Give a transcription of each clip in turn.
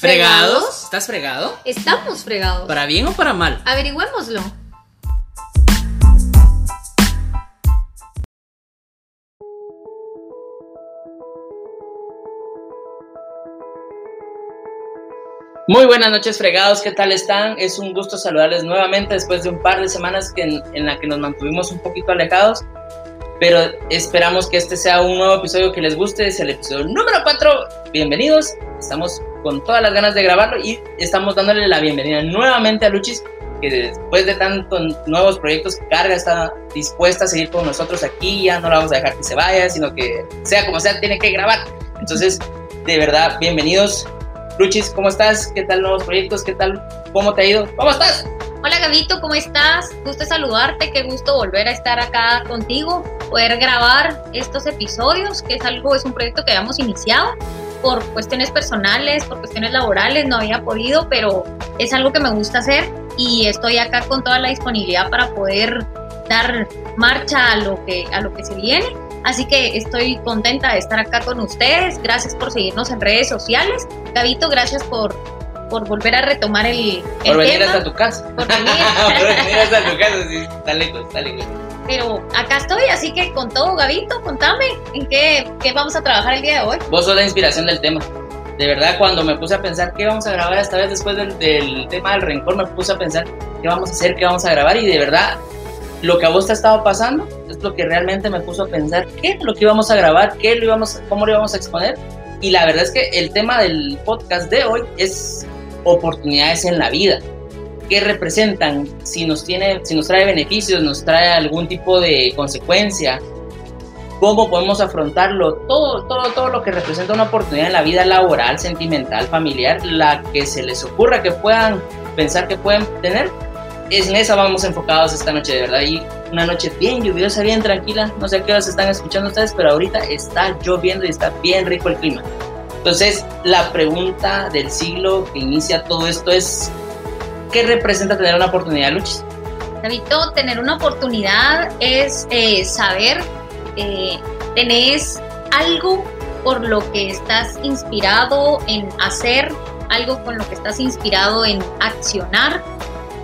¿Fregados? ¿Estás fregado? Estamos fregados. ¿Para bien o para mal? Averigüémoslo. Muy buenas noches, fregados. ¿Qué tal están? Es un gusto saludarles nuevamente después de un par de semanas que en, en la que nos mantuvimos un poquito alejados. Pero esperamos que este sea un nuevo episodio que les guste. Es el episodio número 4. Bienvenidos. Estamos con todas las ganas de grabarlo y estamos dándole la bienvenida nuevamente a Luchis, que después de tantos nuevos proyectos carga, está dispuesta a seguir con nosotros aquí. Ya no la vamos a dejar que se vaya, sino que sea como sea, tiene que grabar. Entonces, de verdad, bienvenidos. Luchis, ¿cómo estás? ¿Qué tal nuevos proyectos? ¿Qué tal? ¿Cómo te ha ido? ¿Cómo estás? Hola Gabito, ¿cómo estás? Gusto saludarte, qué gusto volver a estar acá contigo, poder grabar estos episodios, que es algo, es un proyecto que habíamos iniciado por cuestiones personales, por cuestiones laborales, no había podido, pero es algo que me gusta hacer y estoy acá con toda la disponibilidad para poder dar marcha a lo que, a lo que se viene. Así que estoy contenta de estar acá con ustedes. Gracias por seguirnos en redes sociales. Gabito, gracias por, por volver a retomar el, el Por venir tema. hasta tu casa. Por venir. Por venir hasta tu casa, sí. Está lejos, está lejos. Pero acá estoy, así que con todo, Gabito, contame en qué, qué vamos a trabajar el día de hoy. Vos sos la inspiración del tema. De verdad, cuando me puse a pensar qué vamos a grabar esta vez después del, del tema del rencor, me puse a pensar qué vamos a hacer, qué vamos a grabar y de verdad, lo que a vos te ha estado pasando es lo que realmente me puso a pensar qué es lo que íbamos a grabar, qué lo íbamos, cómo lo íbamos a exponer. Y la verdad es que el tema del podcast de hoy es oportunidades en la vida. ¿Qué representan? Si nos, tiene, si nos trae beneficios, nos trae algún tipo de consecuencia, cómo podemos afrontarlo, todo, todo, todo lo que representa una oportunidad en la vida laboral, sentimental, familiar, la que se les ocurra que puedan pensar que pueden tener, es en esa vamos enfocados esta noche, de verdad. Y una noche bien lluviosa, bien tranquila, no sé a qué horas están escuchando ustedes, pero ahorita está lloviendo y está bien rico el clima. Entonces, la pregunta del siglo que inicia todo esto es, ¿qué representa tener una oportunidad, Luchis? Gabito, tener una oportunidad es eh, saber, eh, tenés algo por lo que estás inspirado en hacer, algo con lo que estás inspirado en accionar.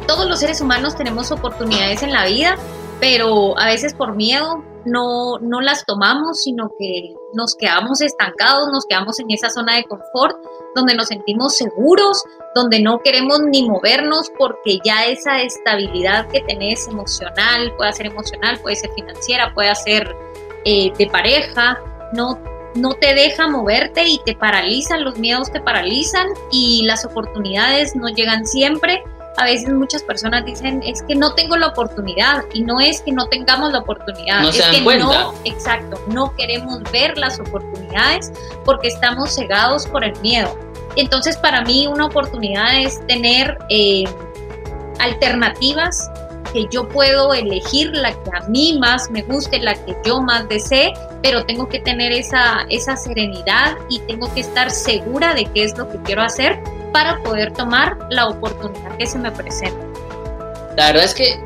Todos los seres humanos tenemos oportunidades en la vida, pero a veces por miedo no, no las tomamos, sino que nos quedamos estancados, nos quedamos en esa zona de confort, donde nos sentimos seguros, donde no queremos ni movernos porque ya esa estabilidad que tenés emocional, puede ser emocional, puede ser financiera, puede ser eh, de pareja, no, no te deja moverte y te paralizan, los miedos te paralizan y las oportunidades no llegan siempre. A veces muchas personas dicen, es que no tengo la oportunidad y no es que no tengamos la oportunidad, No es se dan que cuenta. no, exacto, no queremos ver las oportunidades porque estamos cegados por el miedo. Entonces para mí una oportunidad es tener eh, alternativas que yo puedo elegir la que a mí más me guste, la que yo más desee, pero tengo que tener esa, esa serenidad y tengo que estar segura de qué es lo que quiero hacer para poder tomar la oportunidad que se me presenta. La verdad es que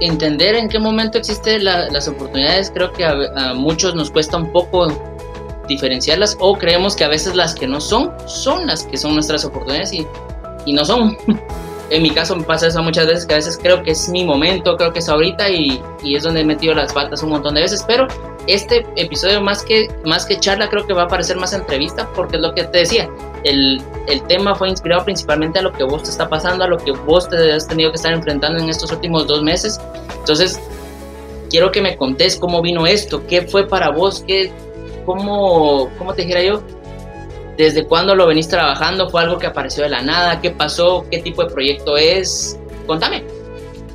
entender en qué momento existen la- las oportunidades, creo que a muchos nos cuesta un poco diferenciarlas o creemos que a veces las que no son, son las que son nuestras oportunidades y, y no son. En mi caso me pasa eso muchas veces, que a veces creo que es mi momento, creo que es ahorita y, y es donde he metido las patas un montón de veces, pero este episodio más que, más que charla creo que va a parecer más entrevista porque es lo que te decía, el, el tema fue inspirado principalmente a lo que vos te está pasando, a lo que vos te has tenido que estar enfrentando en estos últimos dos meses. Entonces, quiero que me contés cómo vino esto, qué fue para vos, qué, cómo, cómo te dijera yo, desde cuándo lo venís trabajando, fue algo que apareció de la nada, qué pasó, qué tipo de proyecto es. Contame.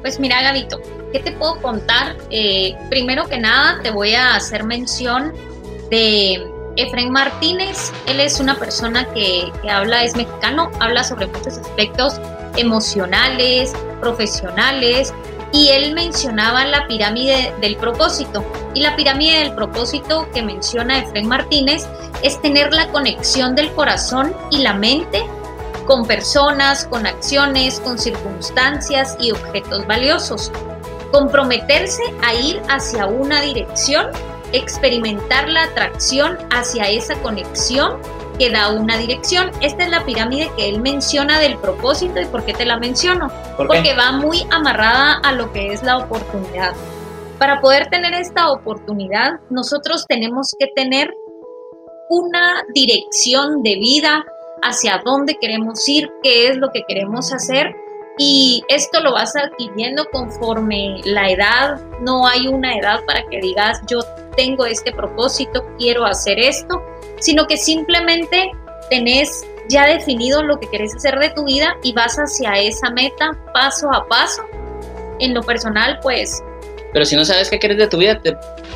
Pues mira, Gabito, ¿qué te puedo contar? Eh, primero que nada, te voy a hacer mención de Efraín Martínez. Él es una persona que, que habla, es mexicano, habla sobre muchos aspectos emocionales, profesionales, y él mencionaba la pirámide del propósito. Y la pirámide del propósito que menciona Efraín Martínez es tener la conexión del corazón y la mente con personas, con acciones, con circunstancias y objetos valiosos. Comprometerse a ir hacia una dirección, experimentar la atracción hacia esa conexión que da una dirección. Esta es la pirámide que él menciona del propósito y por qué te la menciono. Porque va muy amarrada a lo que es la oportunidad. Para poder tener esta oportunidad, nosotros tenemos que tener una dirección de vida hacia dónde queremos ir, qué es lo que queremos hacer. Y esto lo vas adquiriendo conforme la edad. No hay una edad para que digas, yo tengo este propósito, quiero hacer esto, sino que simplemente tenés ya definido lo que querés hacer de tu vida y vas hacia esa meta paso a paso. En lo personal, pues pero si no sabes qué quieres de tu vida,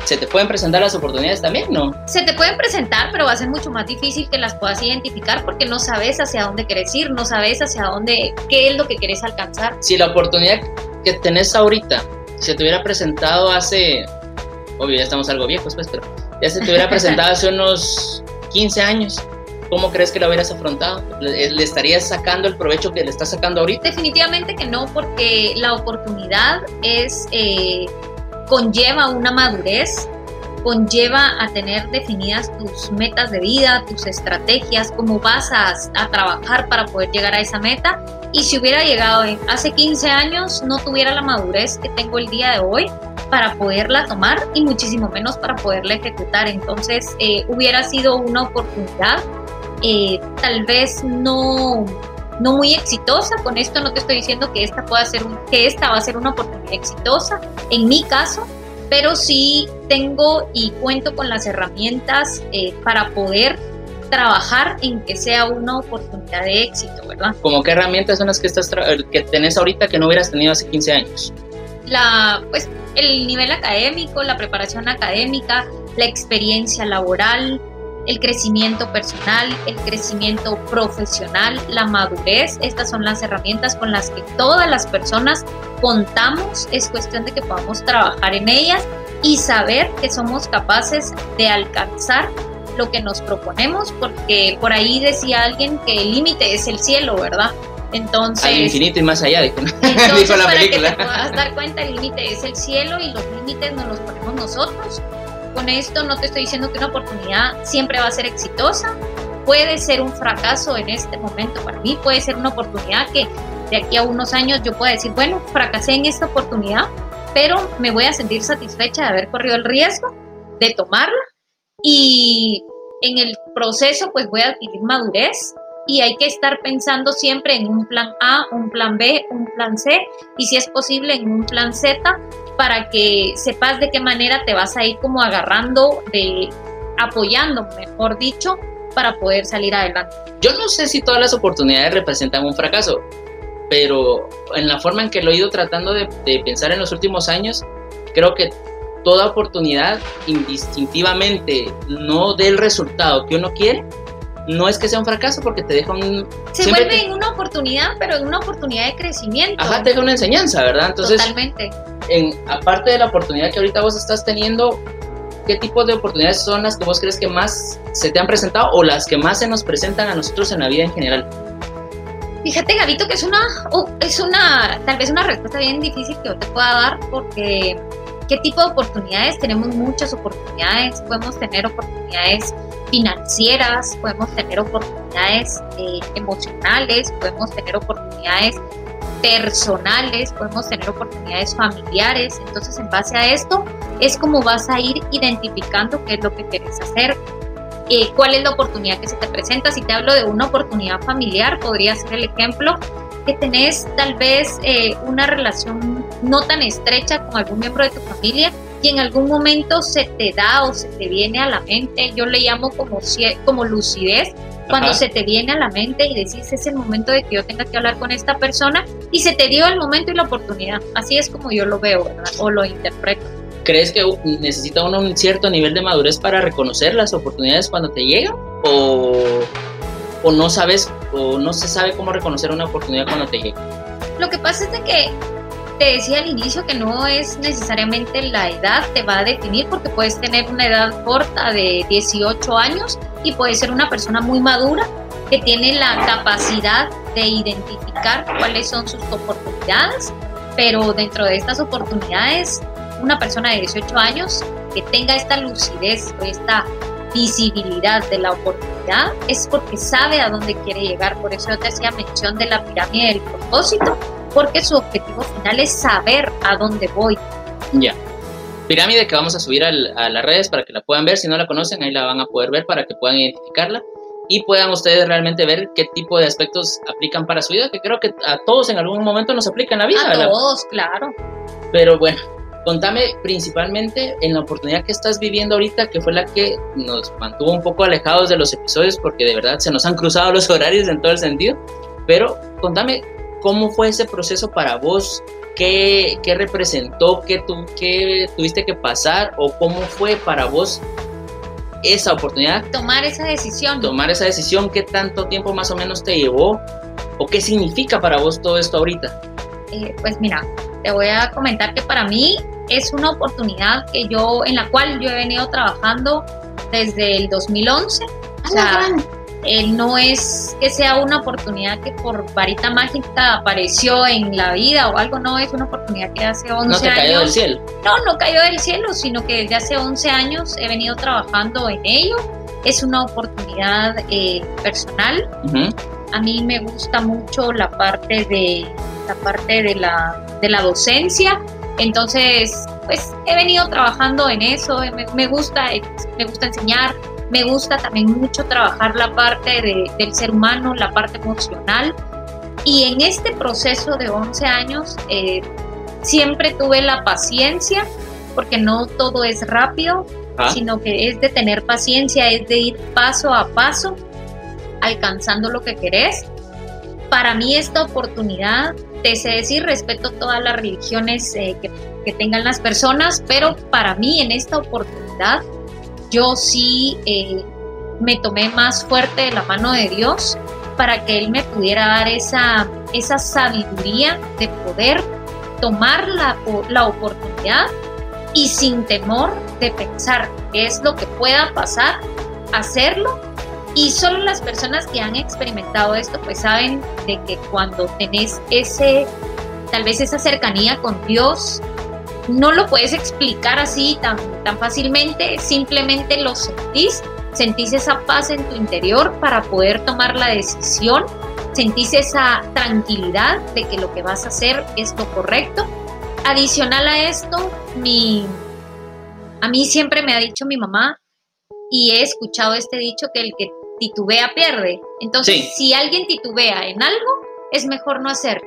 se te pueden presentar las oportunidades también, ¿no? Se te pueden presentar, pero va a ser mucho más difícil que las puedas identificar porque no sabes hacia dónde quieres ir, no sabes hacia dónde, qué es lo que quieres alcanzar. Si la oportunidad que tenés ahorita se te hubiera presentado hace, obvio, ya estamos algo viejos, pues, pero ya se te hubiera presentado hace unos 15 años, ¿cómo crees que lo hubieras afrontado? ¿Le, estarías sacando el provecho que le estás sacando ahorita? Definitivamente que no, porque la oportunidad es eh, conlleva una madurez, conlleva a tener definidas tus metas de vida, tus estrategias, cómo vas a, trabajar para poder llegar a esa meta. Y si hubiera llegado hace 15 años, no tuviera la madurez que tengo el día de hoy para poderla tomar y muchísimo menos para poderla ejecutar. Entonces, eh, hubiera sido una oportunidad, eh, tal vez no no muy exitosa. Con esto no te estoy diciendo que esta pueda ser que esta va a ser una oportunidad exitosa. En mi caso, pero sí tengo y cuento con las herramientas eh, para poder trabajar en que sea una oportunidad de éxito, ¿verdad? ¿Cómo qué herramientas son las que estás que tenés ahorita que no hubieras tenido hace 15 años? La, pues, el nivel académico, la preparación académica, la experiencia laboral, el crecimiento personal, el crecimiento profesional, la madurez. Estas son las herramientas con las que todas las personas contamos. Es cuestión de que podamos trabajar en ellas y saber que somos capaces de alcanzar lo que nos proponemos, porque por ahí decía alguien que el límite es el cielo, ¿verdad? Entonces, al infinito y más allá, dijo, entonces, la para que te puedas dar cuenta, el límite es el cielo y los límites nos los ponemos nosotros con esto no te estoy diciendo que una oportunidad siempre va a ser exitosa. Puede ser un fracaso en este momento para mí, puede ser una oportunidad que de aquí a unos años yo pueda decir, bueno, fracasé en esta oportunidad, pero me voy a sentir satisfecha de haber corrido el riesgo de tomarla y en el proceso pues voy a adquirir madurez y hay que estar pensando siempre en un plan A, un plan B, un plan C y si es posible en un plan Z para que sepas de qué manera te vas a ir como agarrando, de apoyando, mejor dicho, para poder salir adelante. Yo no sé si todas las oportunidades representan un fracaso, pero en la forma en que lo he ido tratando de, pensar en los últimos años, creo que toda oportunidad indistintivamente no dé el resultado que uno quiere, no es que sea un fracaso porque te deja un... Se vuelve en una oportunidad, pero en una oportunidad de crecimiento. Ajá, te deja una enseñanza, ¿verdad? Entonces, Totalmente. En, aparte de la oportunidad que ahorita vos estás teniendo, ¿qué tipo de oportunidades son las que vos crees que más se te han presentado o las que más se nos presentan a nosotros en la vida en general? Fíjate, Gabito, que es una, es una, tal vez una respuesta bien difícil que yo te pueda dar porque ¿qué tipo de oportunidades? Tenemos muchas oportunidades, podemos tener oportunidades financieras, podemos tener oportunidades eh, emocionales, podemos tener oportunidades personales, podemos tener oportunidades familiares. Entonces, en base a esto, es como vas a ir identificando qué es lo que quieres hacer, eh, cuál es la oportunidad que se te presenta. Si te hablo de una oportunidad familiar, podría ser el ejemplo que tenés tal vez eh, una relación no tan estrecha con algún miembro de tu familia y en algún momento se te da o se te viene a la mente, yo le llamo como, como lucidez, cuando se te viene a la mente y decís es el momento de que yo tenga que hablar con esta persona y se te dio el momento y la oportunidad. Así es como yo lo veo, ¿verdad? O lo interpreto. ¿Crees que necesita uno un cierto nivel de madurez para reconocer las oportunidades cuando te llegan? ¿O, o no sabes o no se sabe cómo reconocer una oportunidad cuando te llega? Lo que pasa es de que te decía al inicio que no es necesariamente la edad te va a definir porque puedes tener una edad corta de 18 años y puedes ser una persona muy madura que tiene la capacidad de identificar cuáles son sus oportunidades, pero dentro de estas oportunidades, una persona de 18 años que tenga esta lucidez o esta visibilidad de la oportunidad es porque sabe a dónde quiere llegar. Por eso yo te hacía mención de la pirámide del propósito, porque su objetivo final es saber a dónde voy. Ya. Pirámide que vamos a subir a las redes para que la puedan ver. Si no la conocen, ahí la van a poder ver para que puedan identificarla y puedan ustedes realmente ver qué tipo de aspectos aplican para su vida, que creo que a todos en algún momento nos aplica en la vida. A todos, claro. Pero bueno, contame principalmente en la oportunidad que estás viviendo ahorita, que fue la que nos mantuvo un poco alejados de los episodios, porque de verdad se nos han cruzado los horarios en todo el sentido. Pero contame cómo fue ese proceso para vos, qué, qué representó, qué, tu, qué tuviste que pasar o cómo fue para vos esa oportunidad. Tomar esa decisión. Tomar esa decisión, ¿qué tanto tiempo más o menos te llevó? ¿O qué significa para vos todo esto ahorita? Eh, pues mira, te voy a comentar que para mí es una oportunidad que yo, en la cual yo he venido trabajando desde el 2011. O sea, eh, no es que sea una oportunidad que por varita mágica apareció en la vida o algo, no, es una oportunidad que hace 11 años. ¿No te cayó del cielo? No, no cayó del cielo, sino que desde hace 11 años he venido trabajando en ello. Es una oportunidad eh, personal. A mí me gusta mucho la parte de la parte de la, de la docencia. Entonces, pues he venido trabajando en eso, me, me gusta, me gusta enseñar, me gusta también mucho trabajar la parte del ser humano, la parte emocional. Y en este proceso de 11 años eh, siempre tuve la paciencia, porque no todo es rápido, ah. sino que es de tener paciencia, es de ir paso a paso, alcanzando lo que querés. Para mí esta oportunidad, te sé decir, respeto todas las religiones eh, que, que tengan las personas, pero para mí en esta oportunidad yo sí eh, me tomé más fuerte de la mano de Dios para que Él me pudiera dar esa, esa sabiduría de poder tomar la, la oportunidad y sin temor de pensar qué es lo que pueda pasar, hacerlo. Y solo las personas que han experimentado esto pues saben de que cuando tenés ese, tal vez esa cercanía con Dios, no lo puedes explicar así tan, tan fácilmente, simplemente lo sentís, sentís esa paz en tu interior para poder tomar la decisión, sentís esa tranquilidad de que lo que vas a hacer es lo correcto. Adicional a esto, mi, a mí siempre me ha dicho mi mamá, y he escuchado este dicho que el que titubea pierde. Entonces, si alguien titubea en algo, es mejor no hacerlo.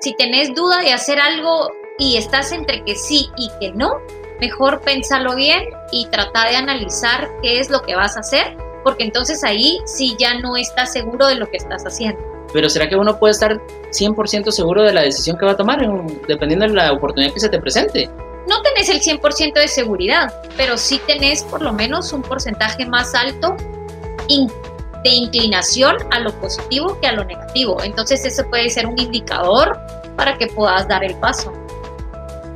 Si tenés duda de hacer algo, y estás entre que sí y que no, mejor pénsalo bien y trata de analizar qué es lo que vas a hacer, porque entonces ahí sí ya no estás seguro de lo que estás haciendo. Pero ¿será que uno puede estar 100% seguro de la decisión que va a tomar, dependiendo de la oportunidad que se te presente? No tenés el 100% de seguridad, pero sí tenés por lo menos un porcentaje más alto de inclinación a lo positivo que a lo negativo. Entonces eso puede ser un indicador para que puedas dar el paso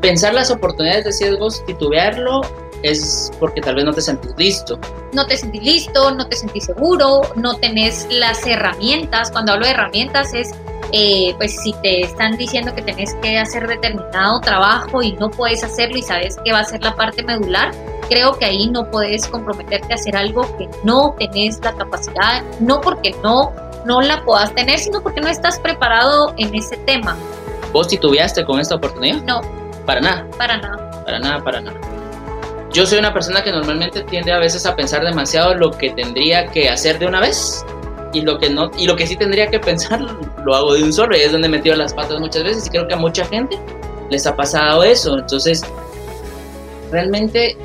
pensar las oportunidades de ciegos, titubearlo, es porque tal vez no te sentís listo. No te sentís listo, no te sentís seguro, no tenés las herramientas. Cuando hablo de herramientas es, eh, pues si te están diciendo que tenés que hacer determinado trabajo y no puedes hacerlo y sabes que va a ser la parte medular, creo que ahí no puedes comprometerte a hacer algo que no tenés la capacidad, no porque no, no la puedas tener, sino porque no estás preparado en ese tema. ¿Vos titubeaste con esta oportunidad? No, para nada. Para nada. Para nada, para nada. Yo soy una persona que normalmente tiende a veces a pensar demasiado lo que tendría que hacer de una vez y lo que no y lo que sí tendría que pensar lo hago de un solo y es donde he metido las patas muchas veces y creo que a mucha gente les ha pasado eso. Entonces, realmente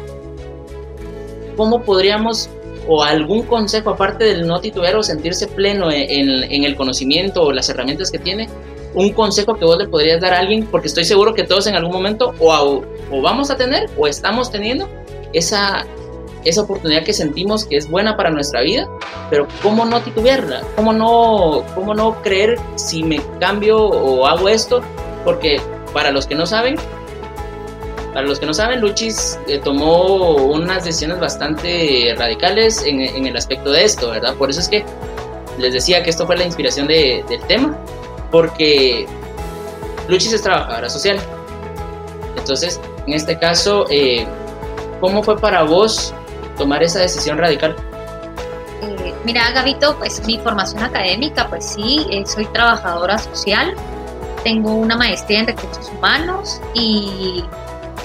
¿cómo podríamos o algún consejo aparte del no titubear o sentirse pleno en, en el conocimiento o las herramientas que tiene un consejo que vos le podrías dar a alguien, porque estoy seguro que todos en algún momento o, o vamos a tener o estamos teniendo esa, esa oportunidad que sentimos que es buena para nuestra vida, pero ¿cómo no titubearla? ¿Cómo no, cómo no creer si me cambio o hago esto? Porque para los que no saben, para los que no saben, Luchis eh, tomó unas decisiones bastante radicales en, el aspecto de esto, ¿verdad? Por eso es que les decía que esto fue la inspiración de, del tema porque Luchis es trabajadora social. Entonces, en este caso, eh, ¿cómo fue para vos tomar esa decisión radical? Eh, mira, Gabito, pues mi formación académica, pues sí, eh, soy trabajadora social, tengo una maestría en recursos humanos y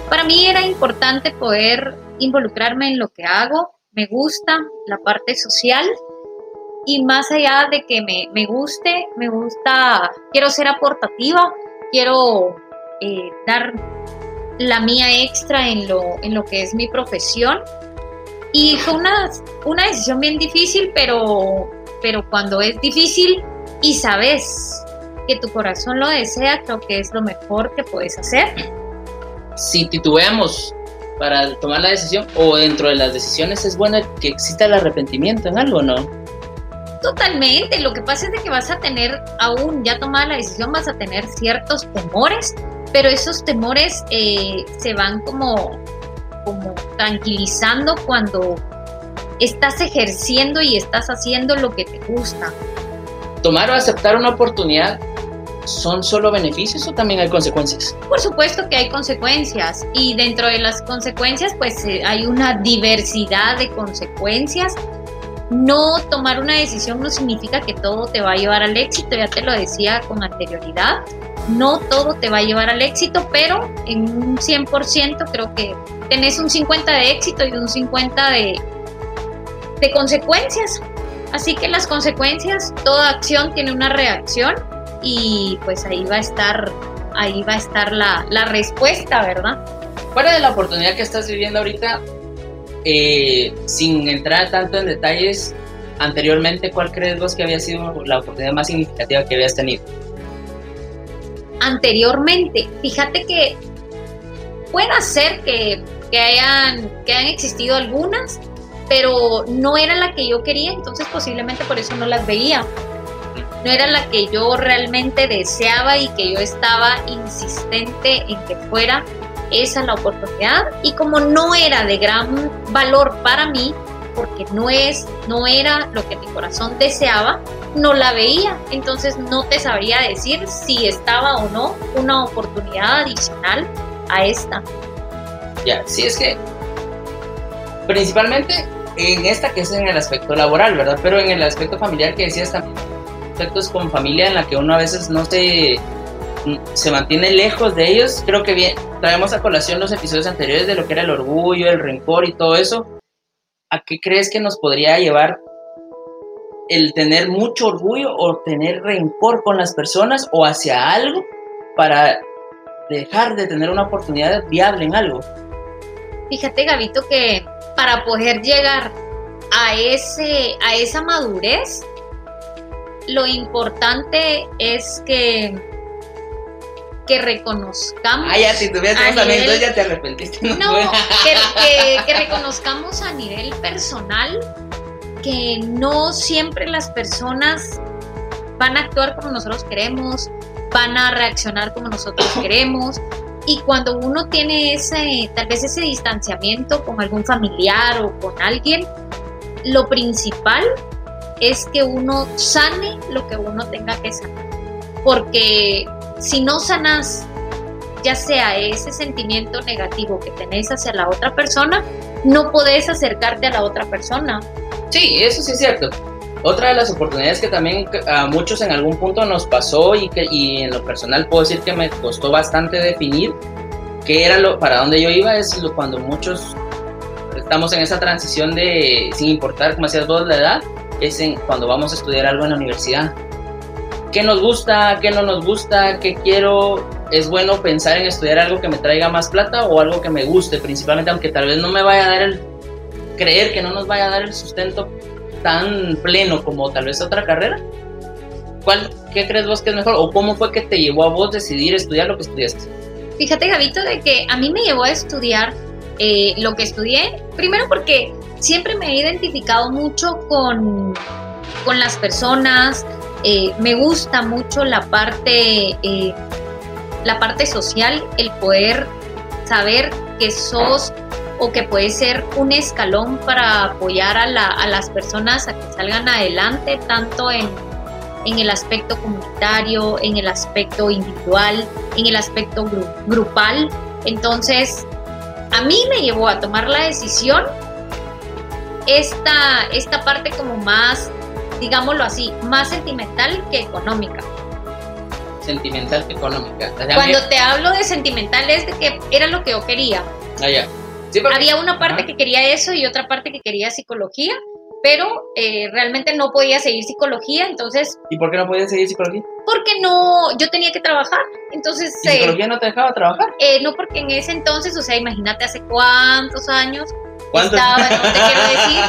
para mí era importante poder involucrarme en lo que hago, me gusta la parte social y más allá de que me, me guste, me gusta, quiero ser aportativa, quiero eh, dar la mía extra en lo, en lo que es mi profesión. Y fue una, una decisión bien difícil, pero, pero cuando es difícil y sabes que tu corazón lo desea, creo que es lo mejor que puedes hacer. Si titubeamos para tomar la decisión o dentro de las decisiones es bueno que exista el arrepentimiento en algo, ¿no? Totalmente, lo que pasa es de que vas a tener, aún ya tomada la decisión, vas a tener ciertos temores, pero esos temores eh, se van como, como tranquilizando cuando estás ejerciendo y estás haciendo lo que te gusta. Tomar o aceptar una oportunidad ¿Son solo beneficios o también hay consecuencias? Por supuesto que hay consecuencias y dentro de las consecuencias pues eh, hay una diversidad de consecuencias no tomar una decisión no significa que todo te va a llevar al éxito, ya te lo decía con anterioridad, no todo te va a llevar al éxito, pero en un 100% creo que tenés un 50 de éxito y un 50 de, de consecuencias. Así que las consecuencias, toda acción tiene una reacción y pues ahí va a estar, ahí va a estar la, la respuesta, ¿verdad? Fuera de la oportunidad que estás viviendo ahorita, eh, sin entrar tanto en detalles, anteriormente, ¿cuál crees vos que había sido la oportunidad más significativa que habías tenido? Anteriormente, fíjate que puede ser que, que, hayan, que hayan existido algunas, pero no era la que yo quería, entonces posiblemente por eso no las veía. No era la que yo realmente deseaba y que yo estaba insistente en que fuera esa la oportunidad y como no era de gran valor para mí, porque no es, no era lo que mi corazón deseaba, no la veía. Entonces no te sabría decir si estaba o no una oportunidad adicional a esta. Ya, sí es que principalmente en esta que es en el aspecto laboral, ¿verdad? Pero en el aspecto familiar que decías también, aspectos con familia en la que uno a veces no se se mantiene lejos de ellos. Creo que bien, traemos a colación los episodios anteriores de lo que era el orgullo, el rencor y todo eso. ¿A qué crees que nos podría llevar el tener mucho orgullo o tener rencor con las personas o hacia algo para dejar de tener una oportunidad viable en algo? Fíjate, Gabito, que para poder llegar a, ese, a esa madurez, lo importante es que que reconozcamos. Ah, ya, si tuvieras nivel, ya te arrepentiste. No, que, que, reconozcamos a nivel personal que no siempre las personas van a actuar como nosotros queremos, van a reaccionar como nosotros queremos. Y cuando uno tiene ese, tal vez ese distanciamiento con algún familiar o con alguien, lo principal es que uno sane lo que uno tenga que sanar. Porque si no sanas ya sea ese sentimiento negativo que tenés hacia la otra persona, no podés acercarte a la otra persona. Sí, eso sí es cierto. Otra de las oportunidades que también a muchos en algún punto nos pasó y que y en lo personal puedo decir que me costó bastante definir qué era lo para dónde yo iba es lo, cuando muchos estamos en esa transición de sin importar como decías vos la edad es en, cuando vamos a estudiar algo en la universidad qué nos gusta, qué no nos gusta, qué quiero. Es bueno pensar en estudiar algo que me traiga más plata o algo que me guste, principalmente, aunque tal vez no me vaya a dar el. creer que no nos vaya a dar el sustento tan pleno como tal vez otra carrera. ¿Cuál, ¿Qué crees vos que es mejor? ¿O cómo fue que te llevó a vos decidir estudiar lo que estudiaste? Fíjate, Gabito, de que a mí me llevó a estudiar eh, lo que estudié, primero porque siempre me he identificado mucho con, con las personas, eh, me gusta mucho la parte, eh, la parte social, el poder saber que sos o que puede ser un escalón para apoyar a, las personas a que salgan adelante, tanto en, en, el aspecto comunitario, en el aspecto individual, en el aspecto grupal. Entonces, a mí me llevó a tomar la decisión esta, esta parte como más, digámoslo así, más sentimental que económica. Sentimental que económica. Cuando te hablo de sentimental es de que era lo que yo quería. Ah, ya. Había una parte que quería eso y otra parte que quería psicología, pero eh, realmente no podía seguir psicología, entonces... ¿Y por qué no podía seguir psicología? Porque no, yo tenía que trabajar, entonces... ¿Y psicología no te dejaba trabajar? Eh, no, porque en ese entonces, o sea, imagínate hace cuántos años. Estaba, no te quiero decir,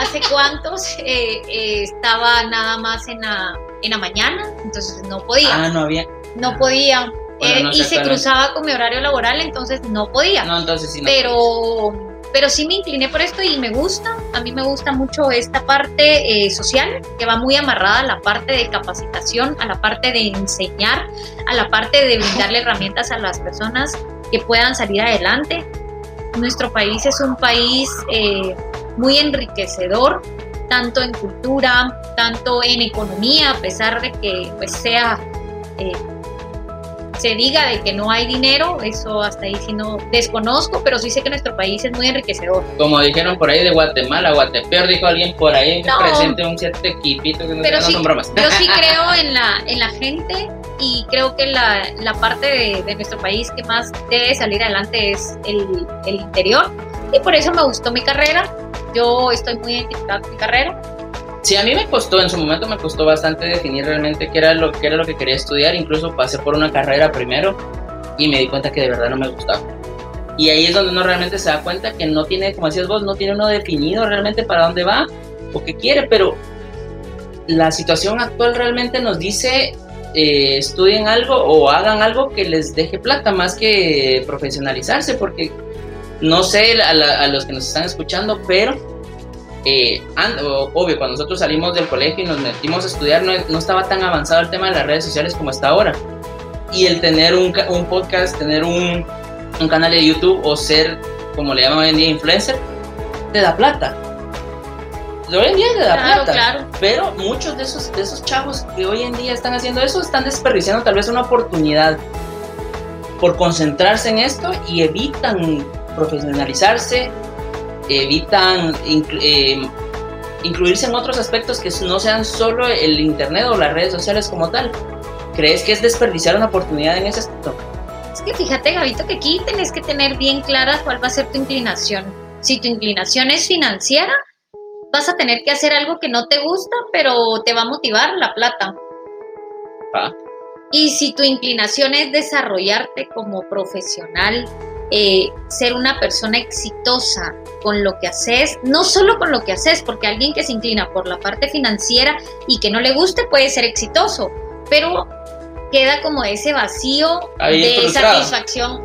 hace cuántos eh, estaba nada más en la, en la mañana, entonces no podía. Ah, no había. No podía. y se cruzaba con mi horario laboral, entonces no podía. No, entonces sí. No pero, pero sí me incliné por esto y me gusta. A mí me gusta mucho esta parte eh, social que va muy amarrada a la parte de capacitación, a la parte de enseñar, a la parte de brindarle herramientas a las personas que puedan salir adelante. Nuestro país es un país eh, muy enriquecedor, tanto en cultura, tanto en economía, a pesar de que pues, sea eh, se diga de que no hay dinero, eso hasta ahí sí no desconozco, pero sí sé que nuestro país es muy enriquecedor. Como dijeron por ahí de Guatemala, Guatepeor, dijo alguien por ahí, no, presente un cierto equipito que no, pero sí, son bromas. Yo sí creo en la, en la gente y creo que la, la parte de, de, nuestro país que más debe salir adelante es el, el interior y por eso me gustó mi carrera. Yo estoy muy identificada con mi carrera Sí, a mí me costó, en su momento me costó bastante definir realmente qué era lo, qué era lo que quería estudiar, incluso pasé por una carrera primero y me di cuenta que de verdad no me gustaba. Y ahí es donde uno realmente se da cuenta que no tiene, como decías vos, no tiene uno definido realmente para dónde va o qué quiere, pero la situación actual realmente nos dice eh, estudien algo o hagan algo que les deje plata más que profesionalizarse, porque no sé a, a los que nos están escuchando, pero eh, obvio, cuando nosotros salimos del colegio y nos metimos a estudiar, no, estaba tan avanzado el tema de las redes sociales como está ahora. Y el tener un, podcast, tener un, canal de YouTube o ser, como le llaman hoy en día, influencer, te da plata. Hoy en día te da plata. Claro. Pero muchos de esos, de esos chavos que hoy en día están haciendo eso están desperdiciando tal vez una oportunidad por concentrarse en esto y evitan profesionalizarse, evitan eh, incluirse en otros aspectos que no sean solo el Internet o las redes sociales como tal. ¿Crees que es desperdiciar una oportunidad en ese aspecto? Es que fíjate, Gabito, que aquí tenés que tener bien clara cuál va a ser tu inclinación. Si tu inclinación es financiera, vas a tener que hacer algo que no te gusta, pero te va a motivar la plata. Ah. Y si tu inclinación es desarrollarte como profesional, eh, ser una persona exitosa con lo que haces, no solo con lo que haces, porque alguien que se inclina por la parte financiera y que no le guste puede ser exitoso, pero queda como ese vacío de satisfacción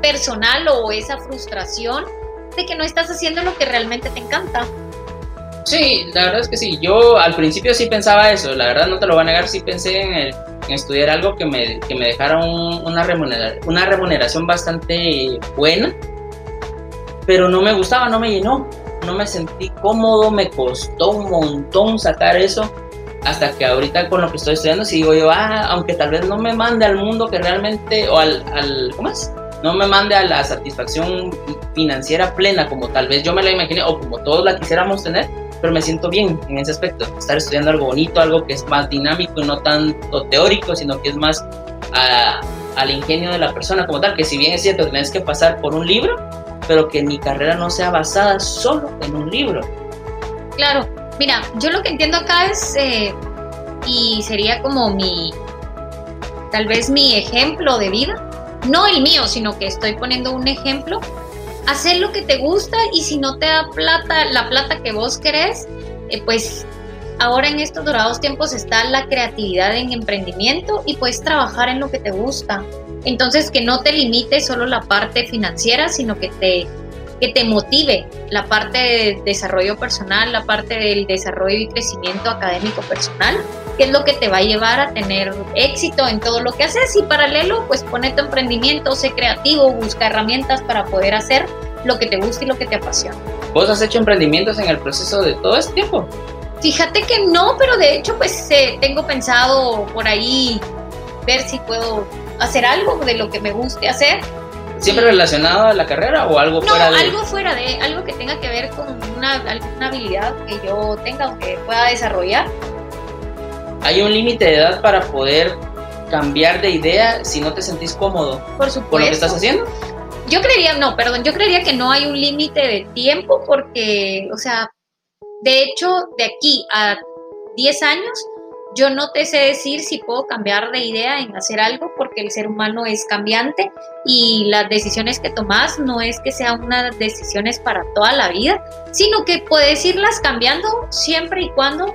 personal o esa frustración de que no estás haciendo lo que realmente te encanta. Sí, la verdad es que sí. Yo al principio sí pensaba eso, la verdad no te lo voy a negar, sí pensé en, estudiar algo que me, que me dejara una, remuneración, una remuneración bastante buena, pero no me gustaba, no me llenó, no me sentí cómodo, me costó un montón sacar eso. Hasta que ahorita con lo que estoy estudiando, si digo yo, ah, aunque tal vez no me mande al mundo que realmente, o al, al ¿cómo es? no me mande a la satisfacción financiera plena como tal vez yo me la imaginé o como todos la quisiéramos tener, pero me siento bien en ese aspecto, estar estudiando algo bonito, algo que es más dinámico no tanto teórico, sino que es más al ingenio de la persona como tal, que si bien es cierto tienes que pasar por un libro, pero que mi carrera no sea basada solo en un libro. Claro, mira, yo lo que entiendo acá es, eh, y sería como mi, tal vez mi ejemplo de vida, no el mío, sino que estoy poniendo un ejemplo, hacer lo que te gusta y si no te da plata, la plata que vos querés, eh, pues ahora en estos dorados tiempos está la creatividad en emprendimiento y puedes trabajar en lo que te gusta. Entonces que no te limite solo la parte financiera, sino que te, que te motive la parte de desarrollo personal, la parte del desarrollo y crecimiento académico personal qué es lo que te va a llevar a tener éxito en todo lo que haces y paralelo, pues pone tu emprendimiento, sé creativo, busca herramientas para poder hacer lo que te gusta y lo que te apasiona. ¿Vos has hecho emprendimientos en el proceso de todo este tiempo? Fíjate que no, pero de hecho pues eh, tengo pensado por ahí ver si puedo hacer algo de lo que me guste hacer. ¿Siempre relacionado a la carrera o algo fuera no, de...? algo fuera de, algo que tenga que ver con una, alguna habilidad que yo tenga o que pueda desarrollar. ¿Hay un límite de edad para poder cambiar de idea si no te sentís cómodo Por supuesto. con lo que estás haciendo? Yo creería, no, perdón, yo creería que no hay un límite de tiempo porque, o sea, de hecho, de aquí a 10 años, yo no te sé decir si puedo cambiar de idea en hacer algo porque el ser humano es cambiante y las decisiones que tomas no es que sean unas decisiones para toda la vida, sino que puedes irlas cambiando siempre y cuando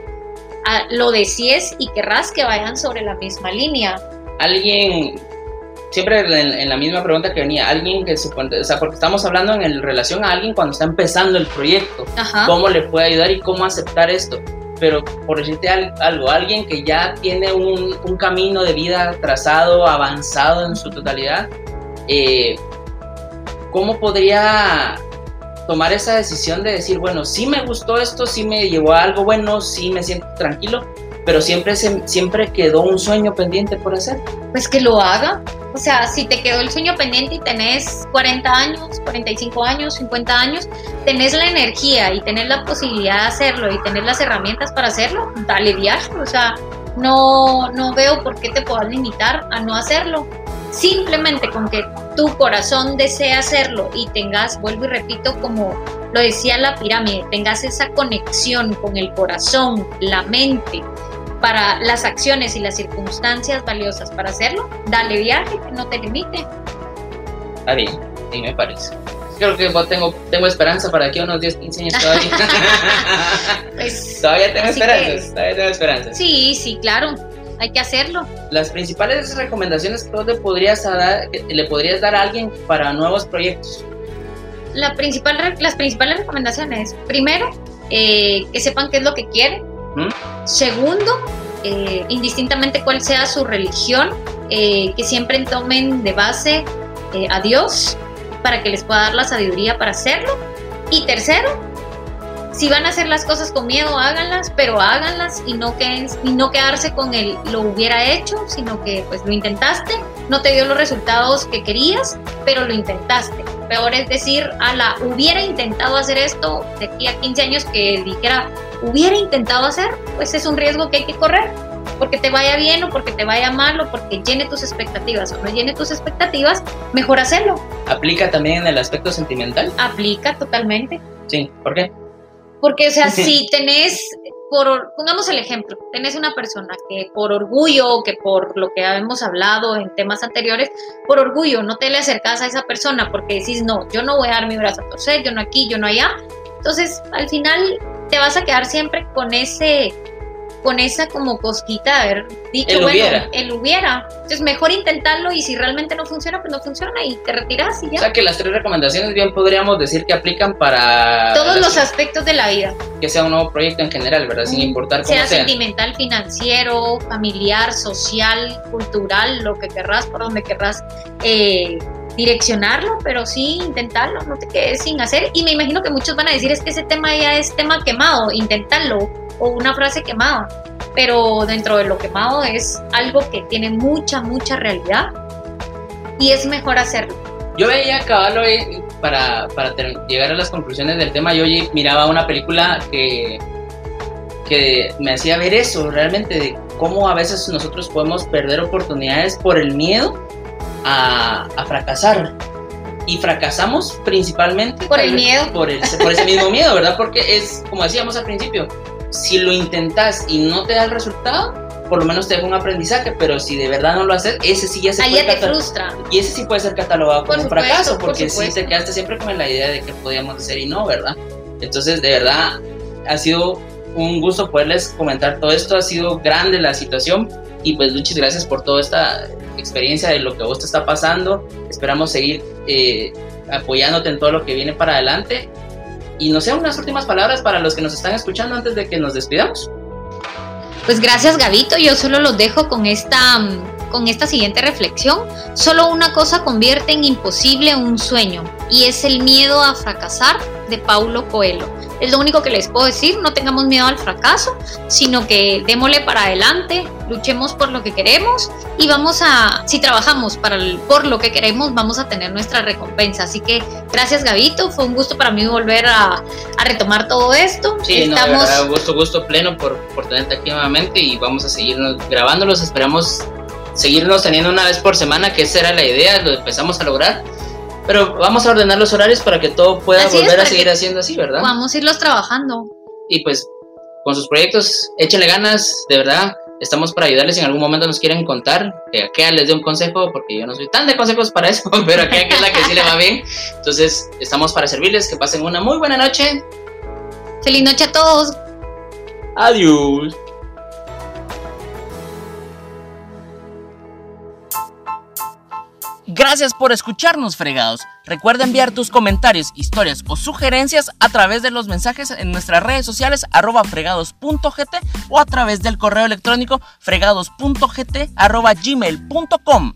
ah, lo desees y querrás que vayan sobre la misma línea. Alguien, siempre en, en la misma pregunta que venía, alguien que supone, o sea, porque estamos hablando en el- relación a alguien cuando está empezando el proyecto, Ajá. cómo le puede ayudar y cómo aceptar esto. Pero por decirte al- algo, alguien que ya tiene un, un camino de vida trazado, avanzado en su totalidad, eh, ¿cómo podría tomar esa decisión de decir, bueno, sí me gustó esto, sí me llevó a algo bueno, sí me siento tranquilo, pero siempre, se, siempre quedó un sueño pendiente por hacer? pues que lo haga. O sea, si te quedó el sueño pendiente y tenés 40 años, 45 años, 50 años, tenés la energía y tenés la posibilidad de hacerlo y tenés las herramientas para hacerlo, dale viaje. O sea, no, no veo por qué te puedas limitar a no hacerlo. Simplemente con que tu corazón desea hacerlo y tengas, vuelvo y repito, como lo decía la pirámide, tengas esa conexión con el corazón, la mente, para las acciones y las circunstancias valiosas para hacerlo, dale viaje, que no te limite. Está bien, sí me parece. Creo que tengo, tengo esperanza para aquí unos 10, 15 años todavía. Pues, todavía tengo esperanzas, todavía tengo esperanzas. sí, sí, claro, hay que hacerlo. Las principales recomendaciones que le podrías, dar, le podrías dar a alguien para nuevos proyectos. La principal, las principales recomendaciones, primero, eh, que sepan qué es lo que quieren. ¿Mm? Segundo, eh, indistintamente cuál sea su religión, eh, que siempre tomen de base eh, a Dios para que les pueda dar la sabiduría para hacerlo. Y tercero, si van a hacer las cosas con miedo, háganlas, pero háganlas y no, queden, y no quedarse con el lo hubiera hecho, sino que pues lo intentaste, no te dio los resultados que querías, pero lo intentaste. Peor es decir, a la hubiera intentado hacer esto de aquí a 15 años que dijera hubiera intentado hacer, pues es un riesgo que hay que correr. Porque te vaya bien o porque te vaya mal o porque llene tus expectativas o no llene tus expectativas, mejor hacerlo. ¿Aplica también en el aspecto sentimental? Aplica totalmente. Sí, ¿por qué? Porque, o sea, si tenés, por, pongamos el ejemplo, tenés una persona que por orgullo, que por lo que hemos hablado en temas anteriores, por orgullo no te le acercas a esa persona porque decís, no, yo no voy a dar mi brazo a torcer, yo no aquí, yo no allá. Entonces, al final te vas a quedar siempre con ese con esa como cosquita de haber dicho, El bueno, hubiera. el hubiera. Entonces, mejor intentarlo y si realmente no funciona, pues no funciona y te retiras y O ya. sea que las tres recomendaciones bien podríamos decir que aplican para Todos los aspectos de la vida. que sea un nuevo proyecto en general, ¿verdad? Sin importar cómo sea sea. sentimental, financiero, familiar, social, cultural, lo que querrás, por donde querrás eh, direccionarlo, pero sí intentarlo, no te quedes sin hacer. Y me imagino que muchos van a decir es que ese tema ya es tema quemado, intentarlo o una frase quemada, pero dentro de lo quemado es algo que tiene mucha, mucha realidad y es mejor hacerlo. Yo veía cabal hoy, para, para llegar a las conclusiones del tema, yo miraba una película que, que me hacía ver eso, realmente, de cómo a veces nosotros podemos perder oportunidades por el miedo a, a fracasar. Y fracasamos principalmente Por el miedo. Por, el- por ese mismo miedo, ¿verdad? Porque es, como decíamos al principio, si lo intentas y no te da el resultado, por lo menos te deja un aprendizaje, pero si de verdad no lo haces, ese sí ya se Ahí puede ya te frustra. y ese sí puede ser catalogado Por como un supuesto, fracaso, por porque sí supuesto. te quedaste siempre con la idea de que podíamos hacer y no, ¿verdad? Entonces, de verdad, ha sido un gusto poderles comentar todo esto, ha sido grande la situación y pues Luchis, gracias por toda esta experiencia de lo que vos te está pasando, esperamos seguir eh, apoyándote en todo lo que viene para adelante. Y no sé, unas últimas palabras para los que nos están escuchando antes de que nos despidamos. Pues gracias Gabito, yo solo los dejo con esta, mm, con esta siguiente reflexión. Solo una cosa convierte en imposible un sueño y es el miedo a fracasar de Paulo Coelho. Es lo único que les puedo decir, no tengamos miedo al fracaso, sino que démosle para adelante, luchemos por lo que queremos y vamos a, si trabajamos para por lo que queremos, vamos a tener nuestra recompensa. Así que gracias Gabito, fue un gusto para mí volver a, retomar todo esto. Sí, Estamos... no, gusto, gusto pleno por, por tenerte aquí nuevamente y vamos a seguir grabándolos, esperamos seguirnos teniendo una vez por semana, que esa era la idea, lo empezamos a lograr. Pero vamos a ordenar los horarios para que todo pueda volver a seguir haciendo así, ¿verdad? Vamos a irlos trabajando. Y pues con sus proyectos, échenle ganas, de verdad. Estamos para ayudarles si en algún momento nos quieren contar. Que les dé un consejo, porque yo no soy tan de consejos para eso, pero aquella es la que sí le va bien. Entonces, estamos para servirles. Que pasen una muy buena noche. Feliz noche a todos. Adiós. Gracias por escucharnos, fregados. Recuerda enviar tus comentarios, historias o sugerencias a través de los mensajes en nuestras redes sociales arroba fregados.gt o a través del correo electrónico fregados.gt arroba gmail.com.